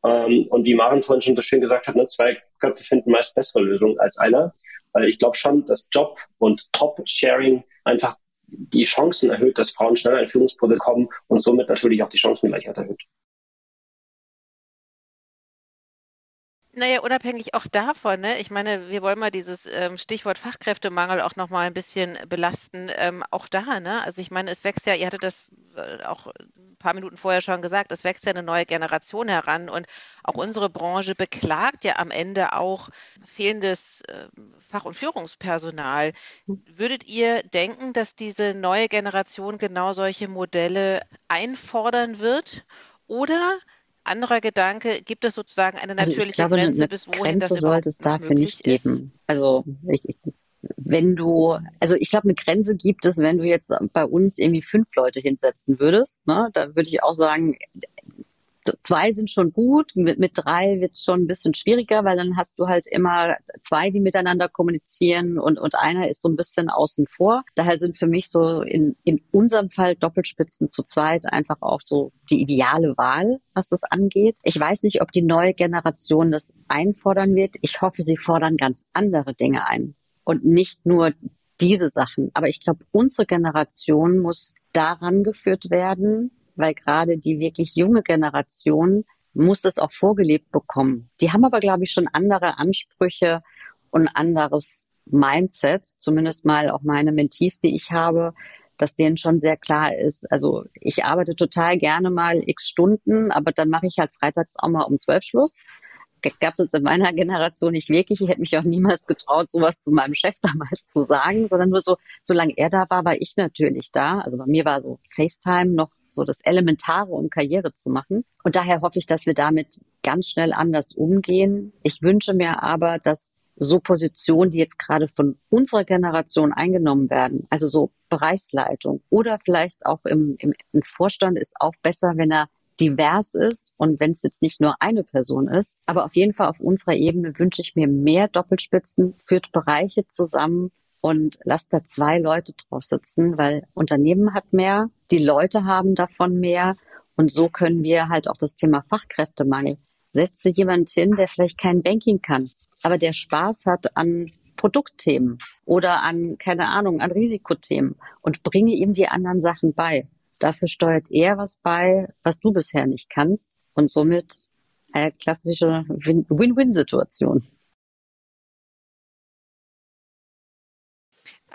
Ähm, und wie Maren vorhin schon so schön gesagt hat, ne, zwei Köpfe finden meist bessere Lösungen als einer. Weil ich glaube schon, dass Job und Top-Sharing einfach die Chancen erhöht, dass Frauen schneller in Führungspositionen kommen und somit natürlich auch die Chancengleichheit erhöht. Naja, unabhängig auch davon, ne? ich meine, wir wollen mal dieses ähm, Stichwort Fachkräftemangel auch nochmal ein bisschen belasten. Ähm, auch da, ne? Also ich meine, es wächst ja, ihr hattet das äh, auch ein paar Minuten vorher schon gesagt, es wächst ja eine neue Generation heran und auch unsere Branche beklagt ja am Ende auch fehlendes äh, Fach- und Führungspersonal. Würdet ihr denken, dass diese neue Generation genau solche Modelle einfordern wird? Oder anderer Gedanke, gibt es sozusagen eine natürliche also ich glaube, Grenze, eine bis wohin Grenze das sollte es dafür nicht ist? geben. Also ich, ich, wenn du, also ich glaube, eine Grenze gibt es, wenn du jetzt bei uns irgendwie fünf Leute hinsetzen würdest. Ne? Da würde ich auch sagen, zwei sind schon gut, mit, mit drei wird es schon ein bisschen schwieriger, weil dann hast du halt immer zwei, die miteinander kommunizieren und, und einer ist so ein bisschen außen vor. Daher sind für mich so in, in unserem Fall Doppelspitzen zu zweit einfach auch so die ideale Wahl, was das angeht. Ich weiß nicht, ob die neue Generation das einfordern wird. Ich hoffe, sie fordern ganz andere Dinge ein und nicht nur diese Sachen. Aber ich glaube, unsere Generation muss daran geführt werden, weil gerade die wirklich junge Generation muss das auch vorgelebt bekommen. Die haben aber, glaube ich, schon andere Ansprüche und anderes Mindset, zumindest mal auch meine Mentees, die ich habe, dass denen schon sehr klar ist. Also ich arbeite total gerne mal x Stunden, aber dann mache ich halt freitags auch mal um zwölf Schluss. Gab es jetzt in meiner Generation nicht wirklich. Ich hätte mich auch niemals getraut, sowas zu meinem Chef damals zu sagen, sondern nur so, solange er da war, war ich natürlich da. Also bei mir war so FaceTime noch so das Elementare, um Karriere zu machen. Und daher hoffe ich, dass wir damit ganz schnell anders umgehen. Ich wünsche mir aber, dass so Positionen, die jetzt gerade von unserer Generation eingenommen werden, also so Bereichsleitung oder vielleicht auch im, im, im Vorstand ist auch besser, wenn er divers ist und wenn es jetzt nicht nur eine Person ist. Aber auf jeden Fall auf unserer Ebene wünsche ich mir mehr Doppelspitzen, führt Bereiche zusammen, und lasst da zwei Leute drauf sitzen, weil Unternehmen hat mehr, die Leute haben davon mehr und so können wir halt auch das Thema Fachkräftemangel. Setze jemand hin, der vielleicht kein Banking kann, aber der Spaß hat an Produktthemen oder an, keine Ahnung, an Risikothemen und bringe ihm die anderen Sachen bei. Dafür steuert er was bei, was du bisher nicht kannst und somit eine klassische Win-Win-Situation.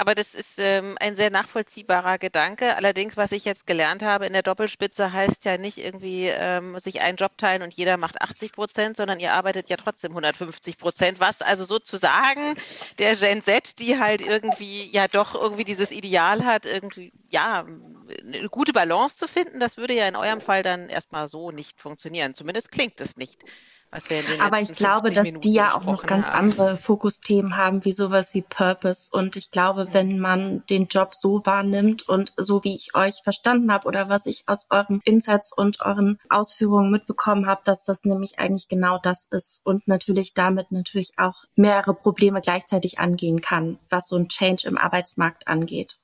Aber das ist ähm, ein sehr nachvollziehbarer Gedanke. Allerdings, was ich jetzt gelernt habe in der Doppelspitze, heißt ja nicht irgendwie ähm, sich einen Job teilen und jeder macht 80 Prozent, sondern ihr arbeitet ja trotzdem 150 Prozent. Was also sozusagen der Gen Z, die halt irgendwie ja doch irgendwie dieses Ideal hat, irgendwie ja eine gute Balance zu finden, das würde ja in eurem Fall dann erstmal so nicht funktionieren. Zumindest klingt es nicht. Aber ich glaube, dass Minuten die ja auch noch ganz haben. andere Fokusthemen haben, wie sowas wie Purpose. Und ich glaube, wenn man den Job so wahrnimmt und so wie ich euch verstanden habe oder was ich aus euren Insights und euren Ausführungen mitbekommen habe, dass das nämlich eigentlich genau das ist und natürlich damit natürlich auch mehrere Probleme gleichzeitig angehen kann, was so ein Change im Arbeitsmarkt angeht.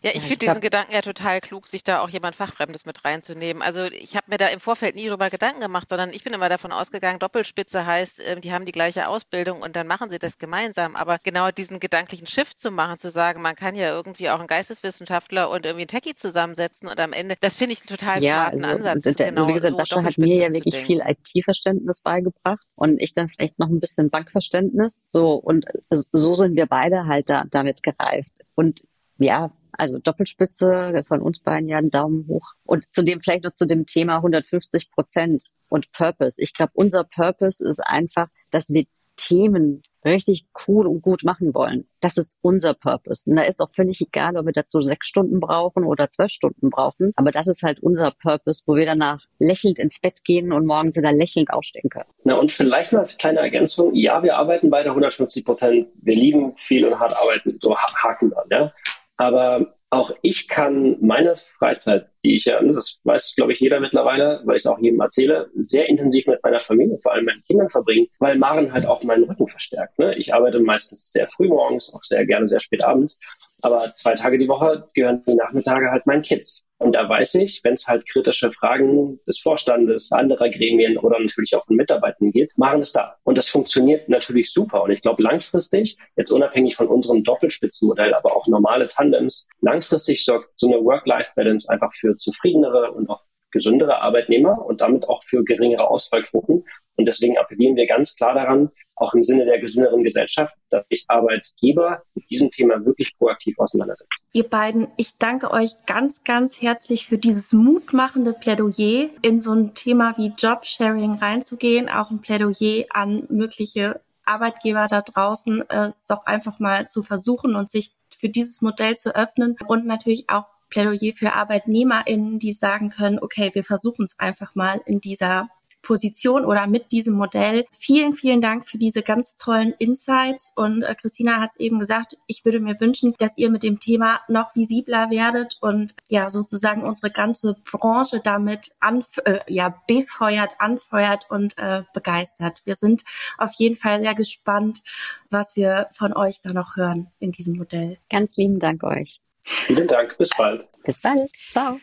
Ja, ich ja, finde diesen Gedanken ja total klug, sich da auch jemand Fachfremdes mit reinzunehmen. Also ich habe mir da im Vorfeld nie drüber Gedanken gemacht, sondern ich bin immer davon ausgegangen, Doppelspitze heißt, äh, die haben die gleiche Ausbildung und dann machen sie das gemeinsam. Aber genau diesen gedanklichen Shift zu machen, zu sagen, man kann ja irgendwie auch einen Geisteswissenschaftler und irgendwie einen Techie zusammensetzen und am Ende, das finde ich einen total ja, smarten also, Ansatz. Also, genau, also wie gesagt, so Sascha hat mir ja wirklich viel IT-Verständnis beigebracht und ich dann vielleicht noch ein bisschen Bankverständnis. So und so sind wir beide halt da, damit gereift. Und ja, also Doppelspitze von uns beiden ja einen Daumen hoch. Und zudem vielleicht noch zu dem Thema 150 Prozent und Purpose. Ich glaube, unser Purpose ist einfach, dass wir Themen richtig cool und gut machen wollen. Das ist unser Purpose. Und da ist auch völlig egal, ob wir dazu sechs Stunden brauchen oder zwölf Stunden brauchen. Aber das ist halt unser Purpose, wo wir danach lächelnd ins Bett gehen und morgens wieder lächelnd aufstehen können. Na und vielleicht mal als kleine Ergänzung. Ja, wir arbeiten beide 150 Prozent. Wir lieben viel und hart arbeiten. So Haken an, ja. Aber auch ich kann meine Freizeit, die ich ja, das weiß, glaube ich, jeder mittlerweile, weil ich es auch jedem erzähle, sehr intensiv mit meiner Familie, vor allem meinen Kindern verbringen, weil Maren halt auch meinen Rücken verstärkt. Ne? Ich arbeite meistens sehr früh morgens, auch sehr gerne sehr spät abends, aber zwei Tage die Woche gehören die Nachmittage halt meinen Kids. Und da weiß ich, wenn es halt kritische Fragen des Vorstandes, anderer Gremien oder natürlich auch von Mitarbeitern geht, machen es da. Und das funktioniert natürlich super. Und ich glaube, langfristig, jetzt unabhängig von unserem Doppelspitzenmodell, aber auch normale Tandems, langfristig sorgt so eine Work-Life-Balance einfach für zufriedenere und auch gesündere Arbeitnehmer und damit auch für geringere Ausfallquoten. Und deswegen appellieren wir ganz klar daran, auch im Sinne der gesünderen Gesellschaft, dass sich Arbeitgeber mit diesem Thema wirklich proaktiv auseinandersetzen. Ihr beiden, ich danke euch ganz, ganz herzlich für dieses mutmachende Plädoyer, in so ein Thema wie Jobsharing reinzugehen, auch ein Plädoyer an mögliche Arbeitgeber da draußen, äh, es doch einfach mal zu versuchen und sich für dieses Modell zu öffnen und natürlich auch Plädoyer für ArbeitnehmerInnen, die sagen können, okay, wir versuchen es einfach mal in dieser Position oder mit diesem Modell. Vielen, vielen Dank für diese ganz tollen Insights. Und äh, Christina hat es eben gesagt, ich würde mir wünschen, dass ihr mit dem Thema noch visibler werdet und ja sozusagen unsere ganze Branche damit anf äh, ja, befeuert, anfeuert und äh, begeistert. Wir sind auf jeden Fall sehr gespannt, was wir von euch da noch hören in diesem Modell. Ganz lieben Dank euch. Vielen Dank. Bis bald. Bis bald. Ciao.